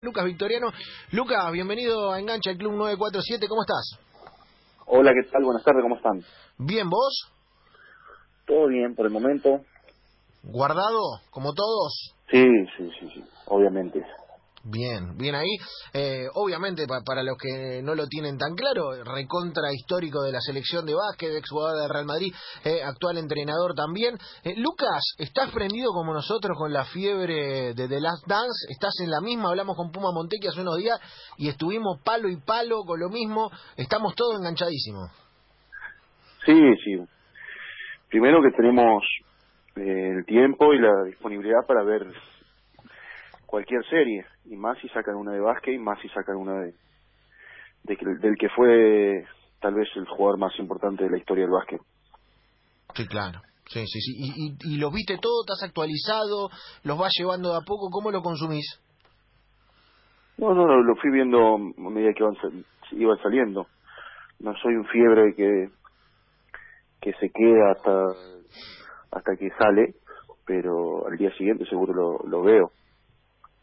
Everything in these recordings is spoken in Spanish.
Lucas Victoriano. Lucas, bienvenido a Engancha, el Club 947, ¿cómo estás? Hola, ¿qué tal? Buenas tardes, ¿cómo están? Bien, ¿vos? Todo bien por el momento. ¿Guardado, como todos? Sí, sí, sí, sí, obviamente. Bien, bien ahí. Eh, obviamente, para los que no lo tienen tan claro, recontra histórico de la selección de básquet, exjugador del Real Madrid, eh, actual entrenador también. Eh, Lucas, ¿estás prendido como nosotros con la fiebre de The Last Dance? ¿Estás en la misma? Hablamos con Puma Montequi hace unos días y estuvimos palo y palo con lo mismo. Estamos todos enganchadísimos. Sí, sí. Primero que tenemos el tiempo y la disponibilidad para ver cualquier serie, y más si sacan una de básquet y más si sacan una de, del que fue tal vez el jugador más importante de la historia del básquet. Sí, claro. Sí, sí, sí. ¿Y, y, lo viste todo? ¿Estás actualizado? ¿Los vas llevando de a poco? ¿Cómo lo consumís? No, no, lo fui viendo a medida que iban, saliendo. No soy un fiebre que, que se queda hasta, hasta que sale, pero al día siguiente seguro lo, lo veo.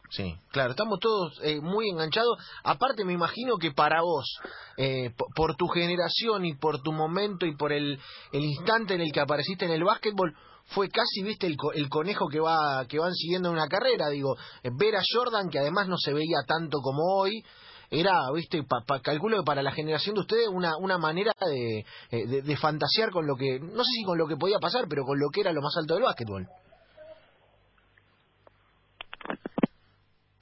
Sí, claro, estamos todos eh, muy enganchados. Aparte, me imagino que para vos, eh, por, tu generación y por tu momento y por el, el instante en el que apareciste en el básquetbol, fue casi, viste, el, el conejo que va que van siguiendo en una carrera. Digo, eh, ver a Jordan, que además no se veía tanto como hoy, era, viste, calculo que para la generación de ustedes una, una manera de, de, de fantasear con lo que, no sé si con lo que podía pasar, pero con lo que era lo más alto del básquetbol.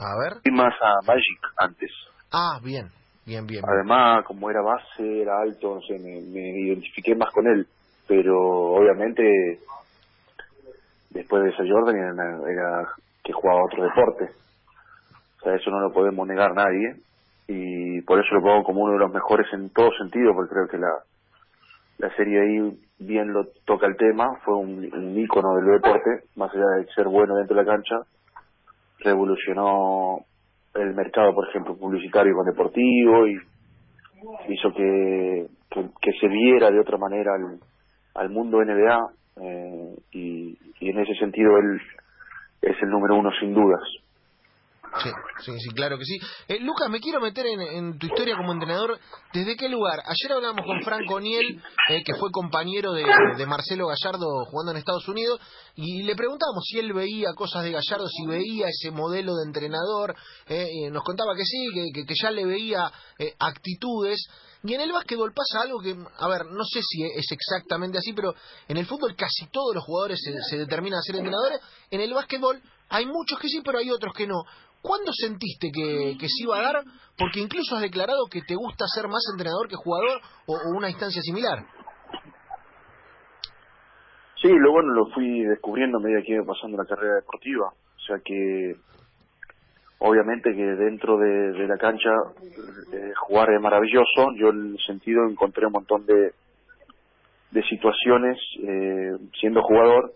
A ver. Y más a Magic antes. Ah, bien, bien, bien. Además, como era base, era alto, no sé, me, identifiqué más con él. Pero obviamente, después de ese Jordan era, que jugaba otro deporte. O sea, eso no lo podemos negar nadie. Y por eso lo pongo como uno de los mejores en todo sentido, porque creo que la, la serie ahí bien lo toca el tema, fue un, un ícono del deporte, más allá de ser bueno dentro de la cancha, revolucionó el mercado, por ejemplo, publicitario con deportivo y hizo que, que, se viera de otra manera al, mundo NBA eh, y, y en ese sentido él es el número uno sin dudas. Sí, sí, sí, claro que sí. Eh, Lucas, me quiero meter en, tu historia como entrenador. ¿Desde qué lugar? Ayer hablamos con Franco Niel, eh, que fue compañero de, Marcelo Gallardo jugando en Estados Unidos, y le preguntamos si él veía cosas de Gallardo, si veía ese modelo de entrenador. Eh, nos contaba que sí, que, que, ya le veía actitudes. Y en el básquetbol pasa algo que, a ver, no sé si es exactamente así, pero en el fútbol casi todos los jugadores se, se determinan a ser entrenadores. En el básquetbol hay muchos que sí, pero hay otros que no. ¿Cuándo sentiste que, que se iba a dar? Porque incluso has declarado que te gusta ser más entrenador que jugador o, una instancia similar. Sí, lo bueno lo fui descubriendo a medida que iba pasando la carrera deportiva. O sea que obviamente que dentro de, la cancha eh, jugar es maravilloso. Yo en el sentido encontré un montón de, de situaciones eh, siendo jugador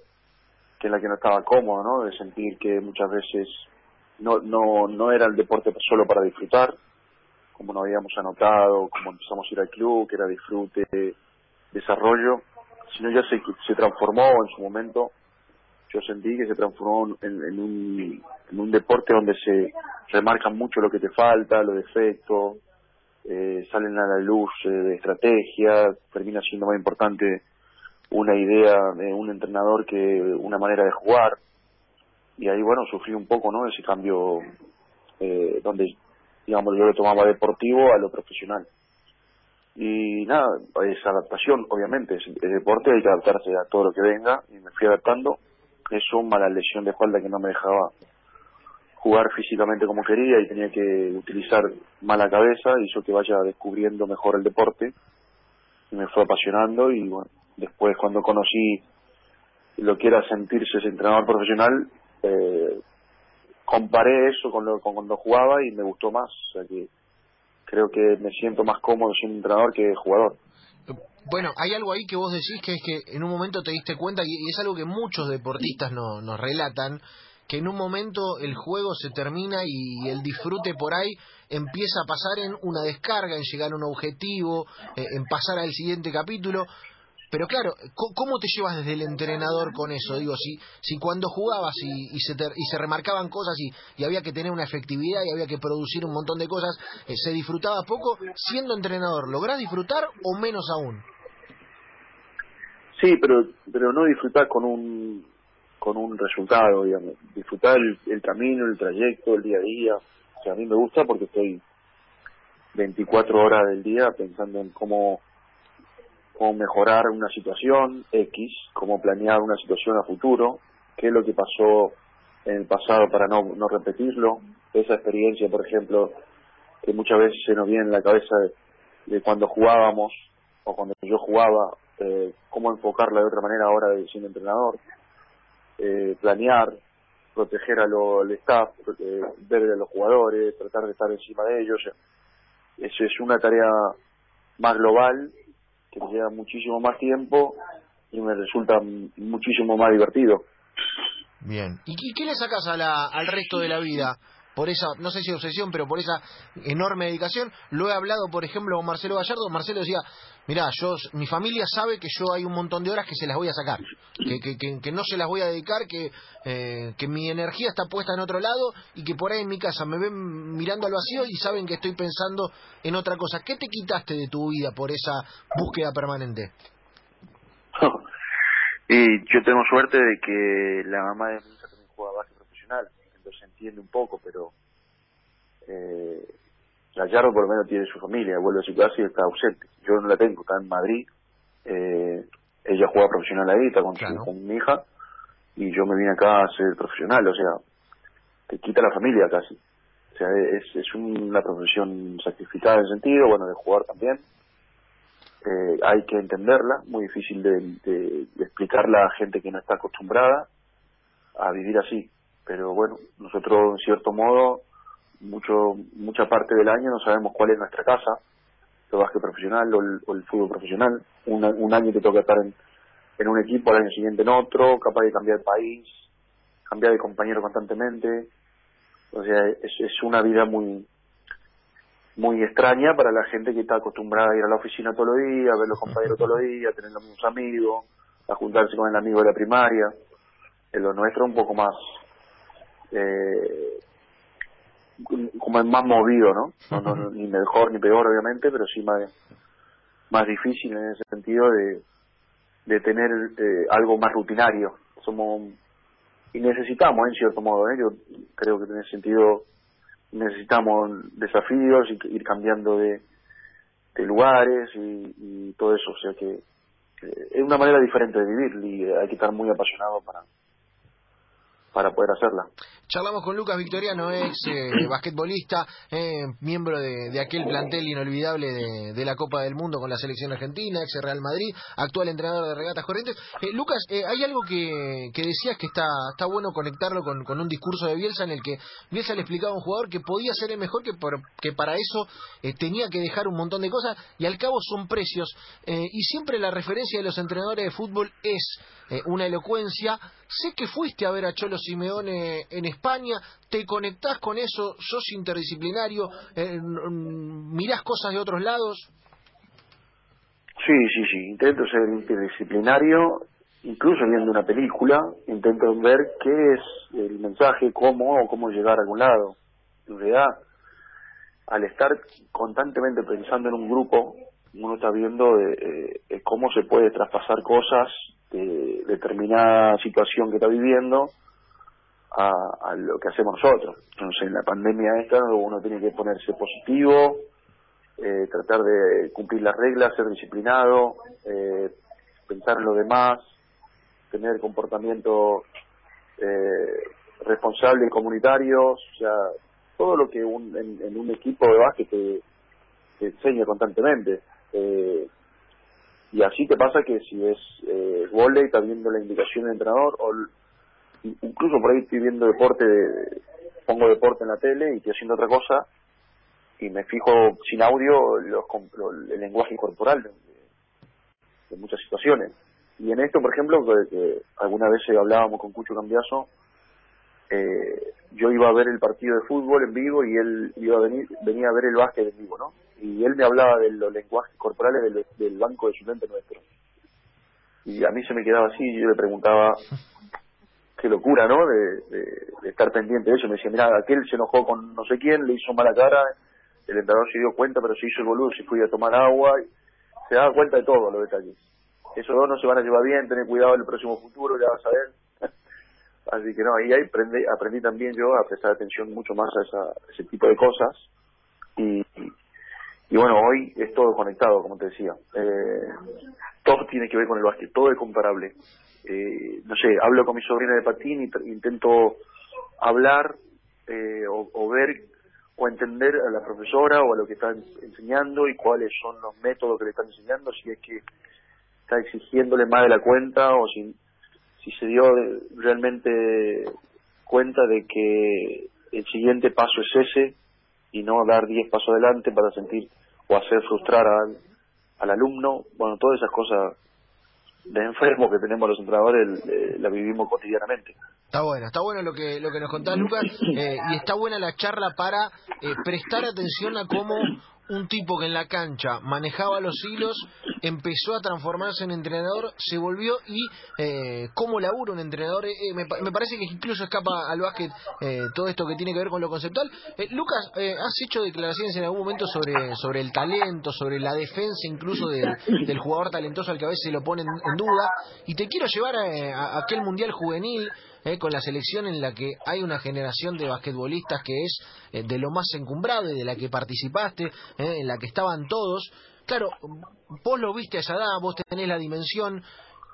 que en la que no estaba cómodo, ¿no? De sentir que muchas veces no, no, no era el deporte solo para disfrutar, como nos habíamos anotado, como empezamos a ir al club, que era disfrute, desarrollo, sino ya se, se transformó en su momento, yo sentí que se transformó en, un, en un deporte donde se remarca mucho lo que te falta, los defectos, eh, salen a la luz eh, de estrategia, termina siendo más importante una idea de un entrenador que una manera de jugar y ahí bueno sufrí un poco no ese cambio eh, donde digamos yo lo tomaba deportivo a lo profesional. Y nada es adaptación obviamente es, deporte hay que adaptarse a todo lo que venga y me fui adaptando. Eso mala lesión de espalda que no me dejaba jugar físicamente como quería y tenía que utilizar mala cabeza hizo que vaya descubriendo mejor el deporte. Y me fue apasionando y bueno después cuando conocí lo que era sentirse ese entrenador profesional eh, comparé eso con, lo, con cuando jugaba y me gustó más. O sea que creo que me siento más cómodo siendo entrenador que jugador. Bueno, hay algo ahí que vos decís que es que en un momento te diste cuenta, y es algo que muchos deportistas no, nos relatan, que en un momento el juego se termina y el disfrute por ahí empieza a pasar en una descarga, en llegar a un objetivo, eh, en pasar al siguiente capítulo. Pero claro, ¿cómo te llevas desde el entrenador con eso? Digo, si, si cuando jugabas y, y, se, y se remarcaban cosas y, había que tener una efectividad y había que producir un montón de cosas, eh, se disfrutaba poco, siendo entrenador, ¿lográs disfrutar o menos aún? Sí, pero, pero no disfrutar con un, con un resultado, digamos. Disfrutar el, el camino, el trayecto, el día a día. O a mí me gusta porque estoy 24 horas del día pensando en cómo cómo mejorar una situación X, cómo planear una situación a futuro, qué es lo que pasó en el pasado para no, no repetirlo, esa experiencia, por ejemplo, que muchas veces se nos viene en la cabeza de, cuando jugábamos o cuando yo jugaba, eh, cómo enfocarla de otra manera ahora de siendo entrenador, eh, planear, proteger al staff, eh, ver a los jugadores, tratar de estar encima de ellos. Eso es una tarea más global que me lleva muchísimo más tiempo y me resulta muchísimo más divertido. Bien. ¿Y qué le sacas a la, al resto de la vida? Por esa, no sé si obsesión, pero por esa enorme dedicación. Lo he hablado, por ejemplo, con Marcelo Gallardo. Marcelo decía, mira, yo, mi familia sabe que yo hay un montón de horas que se las voy a sacar, que, que, que, no se las voy a dedicar, que, eh, que mi energía está puesta en otro lado y que por ahí en mi casa me ven mirando al vacío y saben que estoy pensando en otra cosa. ¿Qué te quitaste de tu vida por esa búsqueda permanente? y yo tengo suerte de que la mamá de mi hija también juega básquet profesional, entonces entiende un poco, pero eh, Gallardo por lo menos tiene su familia, vuelve a su casa y está ausente. Yo no la tengo, está en Madrid. Eh, ella juega profesional ahí, está con, con mi hija, y yo me vine acá a ser profesional, o sea, te quita la familia casi. O sea, es, es una profesión sacrificada en sentido, bueno, de jugar también. Eh, hay que entenderla, muy difícil de, de, de explicarla a gente que no está acostumbrada a vivir así. Pero bueno, nosotros en cierto modo mucho mucha parte del año no sabemos cuál es nuestra casa, el básquet profesional o el, fútbol profesional. Un, un año te toca estar en, en un equipo, al año siguiente en otro, capaz de cambiar de país, cambiar de compañero constantemente. O sea, es, es una vida muy muy extraña para la gente que está acostumbrada a ir a la oficina todos los días, a ver los compañeros todos los días, a tener los mismos amigos, a juntarse con el amigo de la primaria. En lo nuestro un poco más eh, como más movido, ¿no? No, Ni mejor ni peor, obviamente, pero sí más, más difícil en ese sentido de, de tener eh, algo más rutinario. Somos y necesitamos, en cierto modo, ¿eh? yo creo que en ese sentido necesitamos desafíos y ir cambiando de, de lugares y, y todo eso, o sea que es una manera diferente de vivir y hay que estar muy apasionado para para poder hacerla. Charlamos con Lucas Victoriano, ex eh, basquetbolista, eh, miembro de, de, aquel plantel inolvidable de, de, la Copa del Mundo con la selección argentina, ex Real Madrid, actual entrenador de regatas corrientes. Eh, Lucas, eh, hay algo que, que, decías que está, está bueno conectarlo con, con, un discurso de Bielsa en el que Bielsa le explicaba a un jugador que podía ser el mejor, que, por, que para eso tenía que dejar un montón de cosas y al cabo son precios. Y siempre la referencia de los entrenadores de fútbol es una elocuencia. Sé que fuiste a ver a Cholo Simeone en España, te conectás con eso, sos interdisciplinario, eh, mirás cosas de otros lados. Sí, sí, sí, intento ser interdisciplinario, incluso viendo una película, intento ver qué es el mensaje, cómo o cómo llegar a algún lado. En realidad, al estar constantemente pensando en un grupo, uno está viendo eh, eh, cómo se puede traspasar cosas de determinada situación que está viviendo a, a, lo que hacemos nosotros. Entonces, en la pandemia esta uno tiene que ponerse positivo, eh, tratar de cumplir las reglas, ser disciplinado, eh, pensar en lo demás, tener comportamiento eh, responsable y comunitario, o sea, todo lo que un, en, un equipo de básquet te, te enseña constantemente. Eh, y así te pasa que si es eh, volei, estás viendo la indicación del entrenador, o incluso por ahí estoy viendo deporte, pongo deporte en la tele y estoy haciendo otra cosa, y me fijo sin audio los, el lenguaje corporal de, muchas situaciones. Y en esto, por ejemplo, que, alguna vez hablábamos con Cucho Cambiaso, eh, yo iba a ver el partido de fútbol en vivo y él iba a venir, venía a ver el básquet en vivo, ¿no? y él me hablaba de los lenguajes corporales del, banco de suplente nuestro. y a mí se me quedaba así y yo le preguntaba qué locura, ¿no? De, estar pendiente de eso. Me decía, mira, aquel se enojó con no sé quién, le hizo mala cara, el entrenador se dio cuenta, pero se hizo el boludo, se fue a tomar agua, y se daba cuenta de todo los detalles. Esos dos no se van a llevar bien, tener cuidado en el próximo futuro, ya vas a ver. Así que no, ahí aprendí, aprendí también yo a prestar atención mucho más a, esa, ese tipo de cosas. Y, y, bueno, hoy es todo conectado, como te decía. Eh, todo tiene que ver con el básquet, todo es comparable. Eh, no sé, hablo con mi sobrina de patín intento hablar eh, o, ver o entender a la profesora o a lo que está enseñando y cuáles son los métodos que le están enseñando, si es que está exigiéndole más de la cuenta o si, se dio realmente cuenta de que el siguiente paso es ese y no dar diez pasos adelante para sentir o hacer frustrar al, al alumno. Bueno, todas esas cosas de enfermo que tenemos los entrenadores eh, la vivimos cotidianamente. Está bueno, está bueno lo que lo que nos contás, Lucas, eh, y está buena la charla para eh, prestar atención a cómo un tipo que en la cancha manejaba los hilos, empezó a transformarse en entrenador, se volvió y eh, cómo labura un entrenador. Eh, me, parece que incluso escapa al básquet eh, todo esto que tiene que ver con lo conceptual. Eh, Lucas, has hecho declaraciones en algún momento sobre, sobre el talento, sobre la defensa incluso del, del jugador talentoso al que a veces lo ponen en duda. Y te quiero llevar a aquel mundial juvenil eh, con la selección en la que hay una generación de basquetbolistas que es eh, de lo más encumbrado y de la que participaste, eh, en la que estaban todos. Claro, vos lo viste a esa edad, vos tenés la dimensión.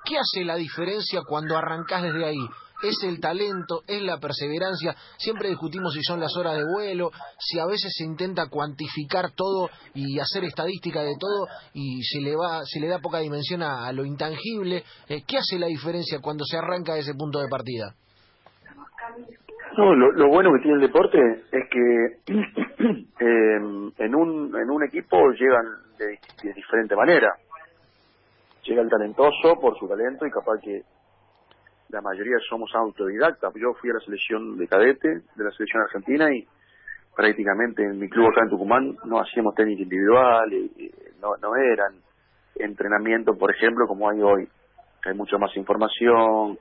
¿Qué hace la diferencia cuando arrancás desde ahí? Es el talento, es la perseverancia. Siempre discutimos si son las horas de vuelo, si a veces se intenta cuantificar todo y hacer estadística de todo y se le va, se le da poca dimensión a, lo intangible. ¿Qué hace la diferencia cuando se arranca de ese punto de partida? No, lo, bueno que tiene el deporte es que em, en, un, en un equipo llegan de, de, diferente manera. Llega el talentoso por su talento y capaz que la mayoría somos autodidactas. Yo fui a la selección de cadete de la selección argentina y prácticamente en mi club acá en Tucumán no hacíamos técnica individual, y, no, no eran entrenamiento, por ejemplo, como hay hoy. Hay mucha más información,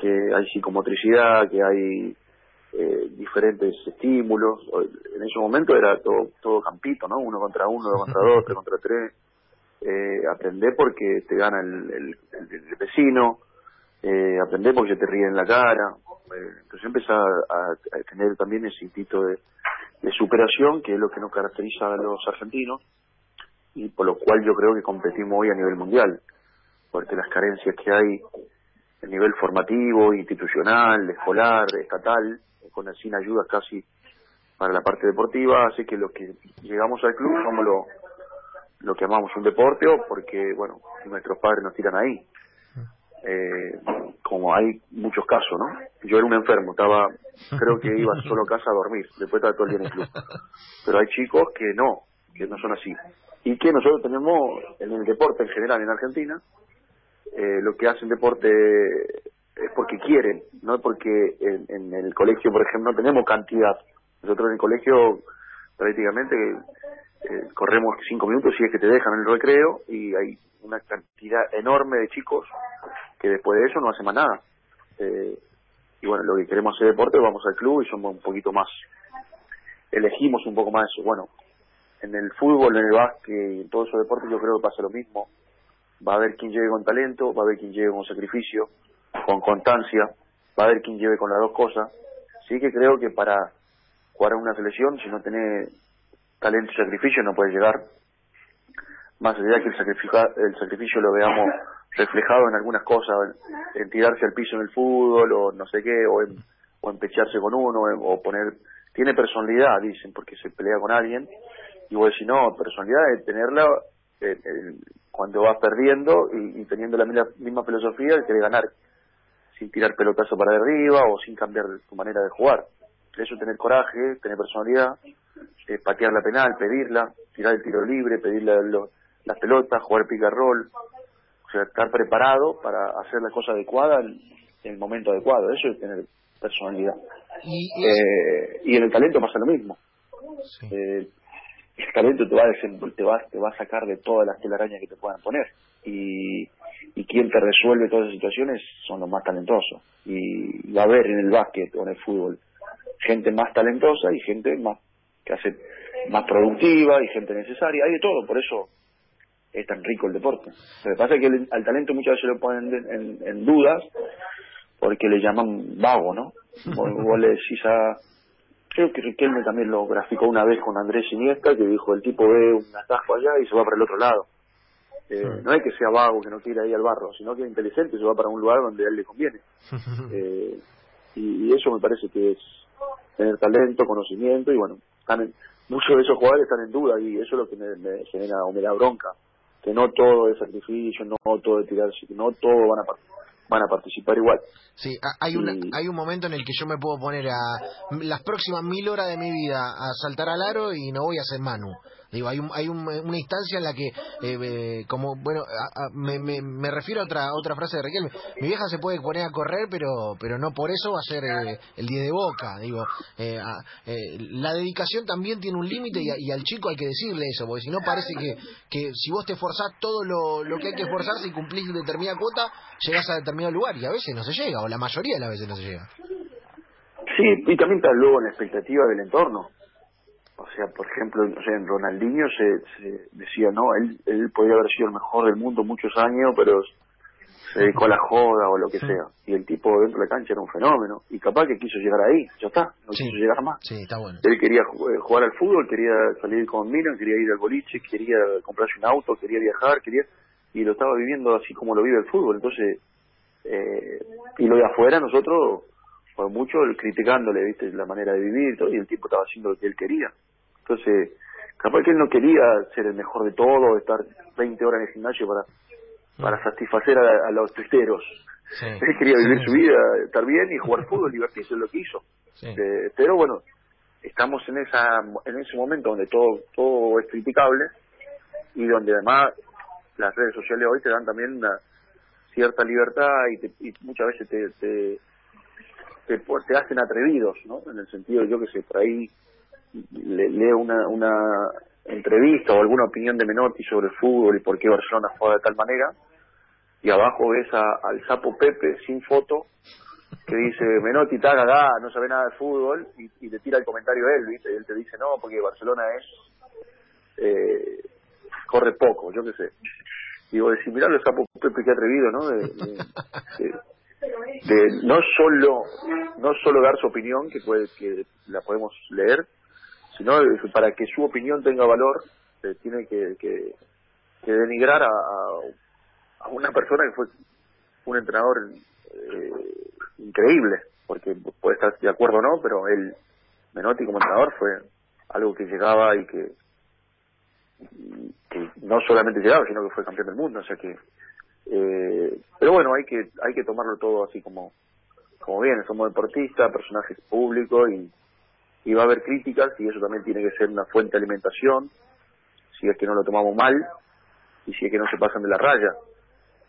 que hay psicomotricidad, que hay eh, diferentes estímulos. En ese momento era todo, todo campito, ¿no? Uno contra uno, dos contra dos, tres contra tres. Eh, aprender porque te gana el, el, vecino, eh, aprender porque te ríe en la cara. Eh, entonces empezar a, tener también ese instinto de, superación, que es lo que nos caracteriza a los argentinos, y por lo cual yo creo que competimos hoy a nivel mundial, porque las carencias que hay el nivel formativo, institucional, escolar, estatal, con sin ayuda casi para la parte deportiva, hace que los que llegamos al club somos lo, lo que amamos un deporte o porque, bueno, nuestros padres nos tiran ahí. Eh, como hay muchos casos, ¿no? Yo era un enfermo, estaba, creo que iba solo a casa a dormir, después estaba todo el día en el club. Pero hay chicos que no, que no son así. Y que nosotros tenemos en el deporte en general en Argentina, eh, lo que hacen deporte es porque quieren, no porque en, en, el colegio, por ejemplo, no tenemos cantidad. Nosotros en el colegio prácticamente eh, corremos cinco minutos si es que te dejan el recreo y hay una cantidad enorme de chicos que después de eso no hacen más nada. Eh, y bueno, lo que queremos hacer deporte, vamos al club y somos un poquito más, elegimos un poco más eso. Bueno, en el fútbol, en el básquet y en todos esos deportes yo creo que pasa lo mismo va a haber quien llegue con talento, va a haber quien llegue con sacrificio, con constancia, va a haber quien lleve con las dos cosas. Sí que creo que para jugar en una selección, si no tenés talento y sacrificio, no puedes llegar. Más allá que el el sacrificio lo veamos reflejado en algunas cosas, en, tirarse al piso en el fútbol, o no sé qué, o en, o en pecharse con uno, o poner... Tiene personalidad, dicen, porque se pelea con alguien. Y vos decís, no, personalidad es tenerla cuando vas perdiendo y, teniendo la misma, filosofía de querer ganar sin tirar pelotazo para arriba o sin cambiar tu manera de jugar. Eso tener coraje, tener personalidad, eh, patear la penal, pedirla, tirar el tiro libre, pedir las pelotas, jugar pick and roll, o sea, estar preparado para hacer la cosa adecuada en, el momento adecuado. Eso es tener personalidad. Y, eh, y en el talento pasa lo mismo. Eh, el talento te va, a te va, te va a sacar de todas las telarañas que te puedan poner. Y, y quien te resuelve todas esas situaciones son los más talentosos. Y va a haber en el básquet o en el fútbol gente más talentosa y gente más que hace más productiva y gente necesaria, hay de todo, por eso es tan rico el deporte. Lo que pasa es que al talento muchas veces lo ponen en, dudas porque le llaman vago, ¿no? Vos, le decís a... Creo que Riquelme también lo graficó una vez con Andrés Iniesta, que dijo, el tipo ve un atajo allá y se va para el otro lado. Eh, no es que sea vago, que no quiera ir al barro, sino que es inteligente y se va para un lugar donde a él le conviene. Eh, y, eso me parece que es tener talento, conocimiento y bueno, muchos de esos jugadores están en duda y eso es lo que me, me genera o me da bronca que no todo es sacrificio, no todo es tirarse, que no todos van a van a participar igual. Sí, hay, una, hay un momento en el que yo me puedo poner a las próximas mil horas de mi vida a saltar al aro y no voy a ser Manu. Digo, hay, un, hay una instancia en la que, eh, eh, como, bueno, me, me, refiero a otra otra frase de Riquelme. Mi vieja se puede poner a correr, pero pero no por eso va a ser eh, el 10 de boca. Digo, la dedicación también tiene un límite y, al chico hay que decirle eso, porque si no parece que, que si vos te esforzás todo lo, lo que hay que esforzarse y cumplís determinada cuota, llegás a determinado lugar y a veces no se llega, o la mayoría de las veces no se llega. Sí, y también está luego en la expectativa del entorno. O sea, por ejemplo, no sé, en Ronaldinho se, decía, no, él, él podría haber sido el mejor del mundo muchos años, pero se dedicó a la joda o lo que sea. Y el tipo dentro de la cancha era un fenómeno. Y capaz que quiso llegar ahí, ya está, no quiso llegar más. Sí, está bueno. Él quería eh, jugar al fútbol, quería salir con Milan, quería ir al boliche, quería comprarse un auto, quería viajar, quería y lo estaba viviendo así como lo vive el fútbol. Entonces, eh, y lo de afuera nosotros fue mucho criticándole, viste, la manera de vivir todo, y el tipo estaba haciendo lo que él quería. Entonces, capaz que él no quería ser el mejor de todo, estar 20 horas en el gimnasio para para mm. satisfacer a, los testeros. Él quería vivir su vida, estar bien y jugar fútbol, divertirse, es lo que hizo. Eh, pero bueno, estamos en esa en ese momento donde todo todo es criticable y donde además las redes sociales hoy te dan también una cierta libertad y, y muchas veces te, te te, te hacen atrevidos, ¿no? En el sentido, yo que sé, por ahí le, leo una, una entrevista o alguna opinión de Menotti sobre el fútbol y por qué Barcelona juega de tal manera, y abajo ves al sapo Pepe sin foto que dice Menotti está cagada, no sabe nada de fútbol y, y le tira el comentario a él, ¿viste? Y él te dice no, porque Barcelona es eh, corre poco, yo qué sé. Y vos decís, mirá el sapo Pepe que atrevido, ¿no? de, de no solo no solo dar su opinión que puede que la podemos leer sino para que su opinión tenga valor se tiene que, que, denigrar a, a, una persona que fue un entrenador eh, increíble porque puede estar de acuerdo o no pero él Menotti como entrenador fue algo que llegaba y que, que no solamente llegaba sino que fue campeón del mundo o sea que eh, pero bueno, hay que hay que tomarlo todo así como como viene. Somos deportistas, personajes públicos y, y va a haber críticas y eso también tiene que ser una fuente de alimentación si es que no lo tomamos mal y si es que no se pasan de la raya.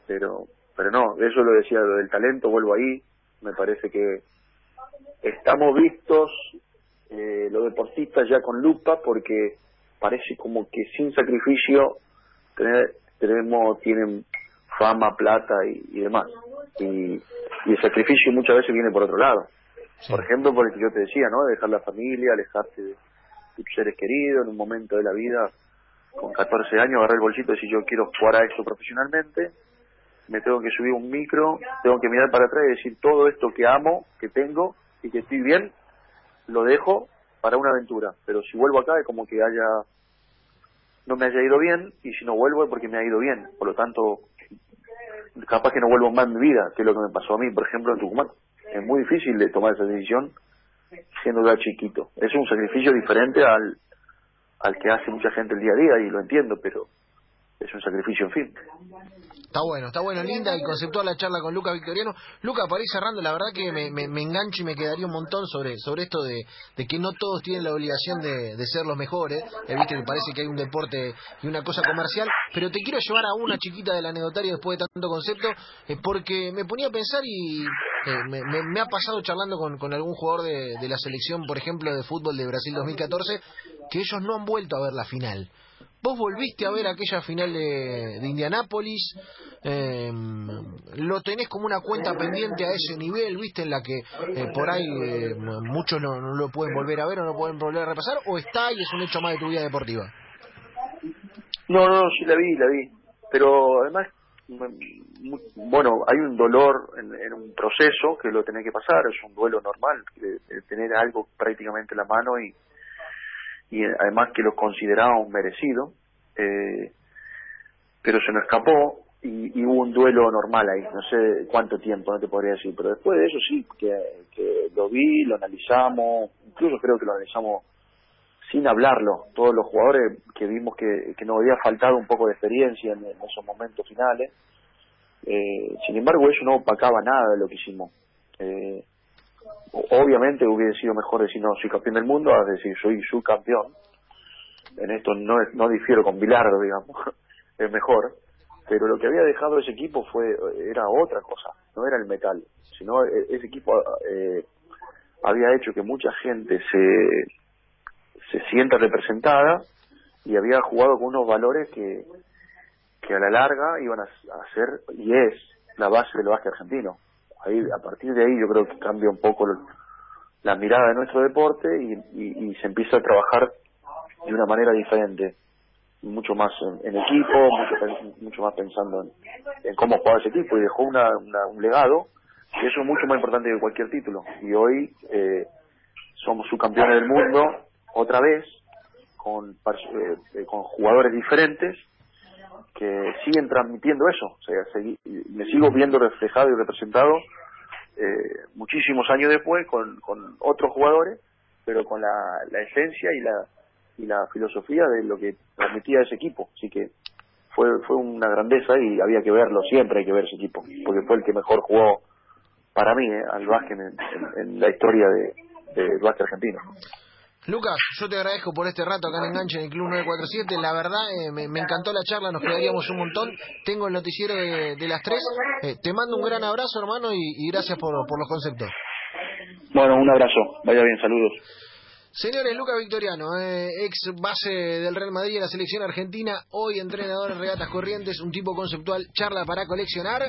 Pero pero no, eso lo decía lo del talento, vuelvo ahí. Me parece que estamos vistos eh, los deportistas ya con lupa porque parece como que sin sacrificio tenemos tienen fama, plata y, demás. Y, el sacrificio muchas veces viene por otro lado. Por ejemplo, por el que yo te decía, ¿no? Dejar la familia, alejarte de tus seres queridos en un momento de la vida. Con 14 años agarrar el bolsito y decir yo quiero jugar a esto profesionalmente, me tengo que subir un micro, tengo que mirar para atrás y decir todo esto que amo, que tengo y que estoy bien, lo dejo para una aventura. Pero si vuelvo acá es como que haya no me haya ido bien y si no vuelvo es porque me ha ido bien. Por lo tanto, capaz que no vuelvo más en mi vida, que es lo que me pasó a mí, por ejemplo, en Tucumán. Es muy difícil de tomar esa decisión siendo ya chiquito. Es un sacrificio diferente al, al que hace mucha gente el día a día y lo entiendo, pero es un sacrificio, en fin. Está bueno, está bueno, linda y conceptual la charla con Luca Victoriano. Luca, para ir cerrando, la verdad que me, me, engancho y me quedaría un montón sobre, sobre esto de, de que no todos tienen la obligación de, de ser los mejores. Eh, viste que parece que hay un deporte y una cosa comercial, pero te quiero llevar a una chiquita del anecdotario después de tanto concepto, eh, porque me ponía a pensar y eh, me, me, ha pasado charlando con, algún jugador de, de la selección, por ejemplo, de fútbol de Brasil 2014, que ellos no han vuelto a ver la final. Vos volviste a ver aquella final de, de Indianápolis, eh, lo tenés como una cuenta pendiente a ese nivel, viste, en la que eh, por ahí eh, muchos no, no, lo pueden volver a ver o no pueden volver a repasar, o está y es un hecho más de tu vida deportiva. No, no, sí la vi, la vi, pero además, bueno, hay un dolor en, un proceso que lo tenés que pasar, es un duelo normal, de, tener algo prácticamente en la mano y además que lo considerábamos merecido, eh, pero se nos escapó y, y, hubo un duelo normal ahí, no sé cuánto tiempo, no te podría decir, pero después de eso sí, que, lo vi, lo analizamos, incluso creo que lo analizamos sin hablarlo, todos los jugadores que vimos que, nos había faltado un poco de experiencia en, en esos momentos finales, eh, sin embargo eso no opacaba nada de lo que hicimos. Eh, obviamente hubiera sido mejor decir no soy campeón del mundo a decir soy subcampeón en esto no no difiero con Bilardo digamos. Es mejor. Pero lo que había dejado ese equipo fue era otra cosa. No era el metal. Sino e, ese equipo eh, había hecho que mucha gente se se sienta representada y había jugado con unos valores que que a la larga iban a, a ser y es la base del básquet argentino. Ahí a partir de ahí yo creo que cambia un poco la mirada de nuestro deporte y, se empieza a trabajar de una manera diferente. Mucho más en, equipo mucho mucho más pensando en, cómo jugar ese equipo y dejó una, una, un legado y eso es mucho más importante que cualquier título. Y hoy eh, somos subcampeones del mundo otra vez con eh, con jugadores diferentes que siguen transmitiendo eso. O sea, segui, me sigo viendo reflejado y representado eh, muchísimos años después con, con otros jugadores, pero con la, la esencia y la, y la filosofía de lo que transmitía ese equipo. Así que fue, fue una grandeza y había que verlo, siempre hay que ver ese equipo, porque fue el que mejor jugó para mí eh, al básquet en, la historia de, de básquet argentino. Lucas, yo te agradezco por este rato acá en Enganche en el Club 947. La verdad, eh, me, me, encantó la charla, nos quedaríamos un montón. Tengo el noticiero de, de las tres. Eh, te mando un gran abrazo, hermano, y, y gracias por, por, los conceptos. Bueno, un abrazo. Vaya bien, saludos. Señores, Lucas Victoriano, eh, ex base del Real Madrid en la selección argentina, hoy entrenador en regatas corrientes, un tipo conceptual, charla para coleccionar.